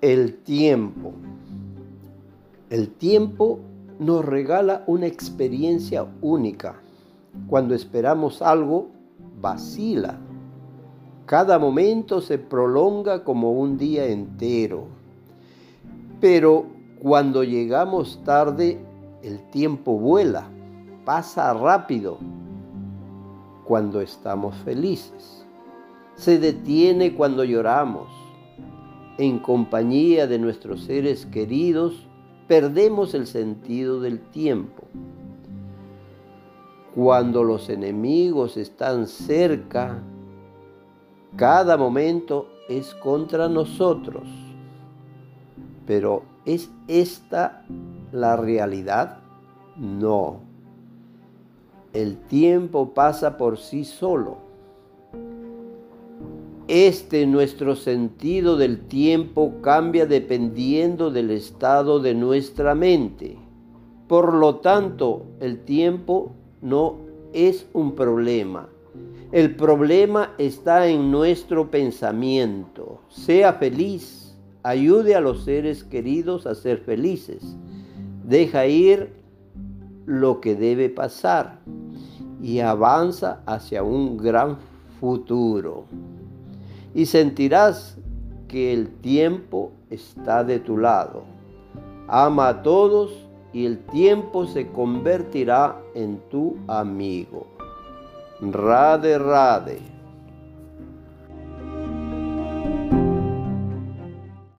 El tiempo. El tiempo nos regala una experiencia única. Cuando esperamos algo, vacila. Cada momento se prolonga como un día entero. Pero cuando llegamos tarde, el tiempo vuela, pasa rápido. Cuando estamos felices, se detiene cuando lloramos en compañía de nuestros seres queridos, perdemos el sentido del tiempo. Cuando los enemigos están cerca, cada momento es contra nosotros. Pero ¿es esta la realidad? No. El tiempo pasa por sí solo este nuestro sentido del tiempo cambia dependiendo del estado de nuestra mente. Por lo tanto, el tiempo no es un problema. El problema está en nuestro pensamiento. Sea feliz. Ayude a los seres queridos a ser felices. Deja ir lo que debe pasar y avanza hacia un gran futuro y sentirás que el tiempo está de tu lado. Ama a todos y el tiempo se convertirá en tu amigo. Rade, rade.